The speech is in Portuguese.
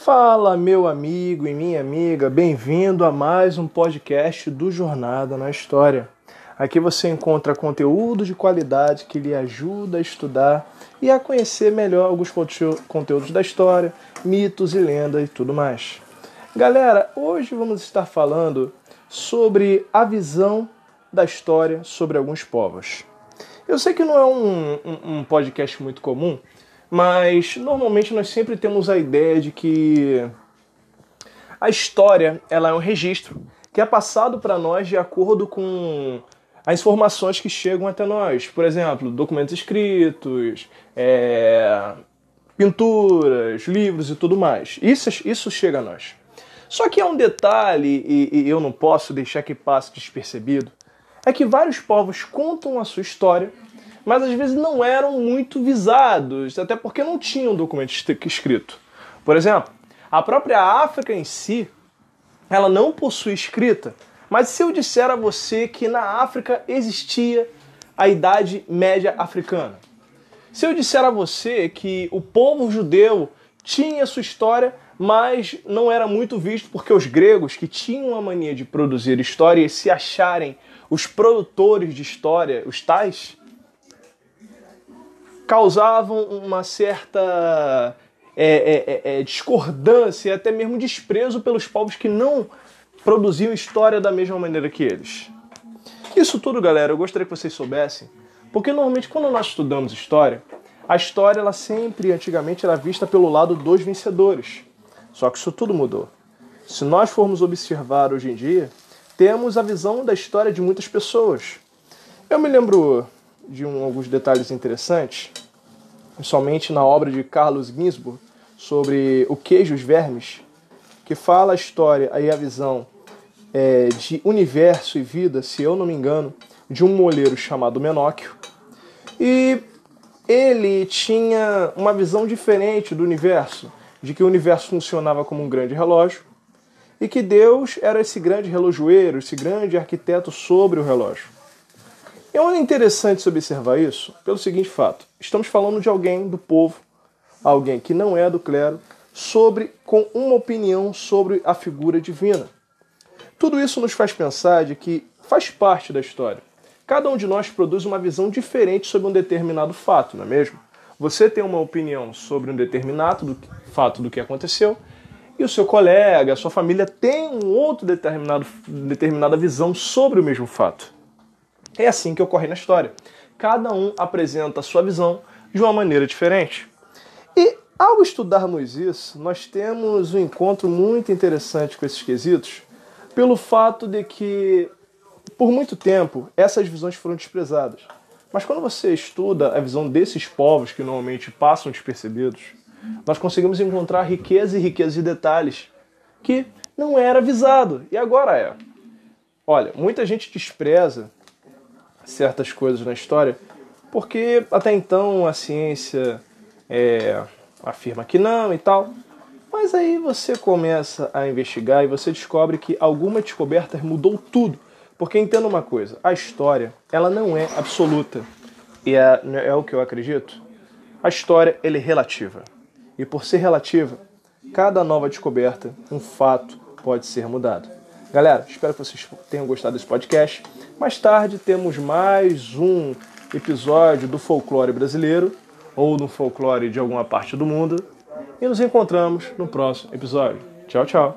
Fala, meu amigo e minha amiga, bem-vindo a mais um podcast do Jornada na História. Aqui você encontra conteúdo de qualidade que lhe ajuda a estudar e a conhecer melhor alguns conteúdos da história, mitos e lendas e tudo mais. Galera, hoje vamos estar falando sobre a visão da história sobre alguns povos. Eu sei que não é um, um, um podcast muito comum, mas normalmente nós sempre temos a ideia de que a história ela é um registro que é passado para nós de acordo com as informações que chegam até nós. Por exemplo, documentos escritos, é, pinturas, livros e tudo mais. Isso, isso chega a nós. Só que há um detalhe, e, e eu não posso deixar que passe despercebido, é que vários povos contam a sua história mas às vezes não eram muito visados, até porque não tinham documento escrito. Por exemplo, a própria África em si, ela não possui escrita. Mas se eu disser a você que na África existia a Idade Média Africana, se eu disser a você que o povo judeu tinha sua história, mas não era muito visto porque os gregos, que tinham a mania de produzir história e se acharem os produtores de história, os tais, causavam uma certa é, é, é, é, discordância, até mesmo desprezo pelos povos que não produziam história da mesma maneira que eles. Isso tudo, galera, eu gostaria que vocês soubessem, porque normalmente quando nós estudamos história, a história ela sempre, antigamente, era vista pelo lado dos vencedores. Só que isso tudo mudou. Se nós formos observar hoje em dia, temos a visão da história de muitas pessoas. Eu me lembro de um, alguns detalhes interessantes, principalmente na obra de Carlos Ginzburg sobre o queijo e os vermes, que fala a história e a visão é, de universo e vida, se eu não me engano, de um moleiro chamado Menóquio. E ele tinha uma visão diferente do universo, de que o universo funcionava como um grande relógio e que Deus era esse grande relojoeiro, esse grande arquiteto sobre o relógio. É interessante se observar isso pelo seguinte fato: estamos falando de alguém do povo, alguém que não é do clero, sobre com uma opinião sobre a figura divina. Tudo isso nos faz pensar de que faz parte da história. Cada um de nós produz uma visão diferente sobre um determinado fato, não é mesmo? Você tem uma opinião sobre um determinado do que, fato do que aconteceu, e o seu colega, a sua família tem um outro determinado, determinada visão sobre o mesmo fato. É assim que ocorre na história. Cada um apresenta a sua visão de uma maneira diferente. E ao estudarmos isso, nós temos um encontro muito interessante com esses quesitos, pelo fato de que, por muito tempo, essas visões foram desprezadas. Mas quando você estuda a visão desses povos que normalmente passam despercebidos, nós conseguimos encontrar riqueza e riqueza de detalhes que não era visado e agora é. Olha, muita gente despreza certas coisas na história, porque até então a ciência é, afirma que não e tal. Mas aí você começa a investigar e você descobre que alguma descoberta mudou tudo. Porque entenda uma coisa, a história ela não é absoluta. E é, é o que eu acredito. A história ela é relativa. E por ser relativa, cada nova descoberta, um fato, pode ser mudado. Galera, espero que vocês tenham gostado desse podcast. Mais tarde temos mais um episódio do folclore brasileiro ou do folclore de alguma parte do mundo. E nos encontramos no próximo episódio. Tchau, tchau.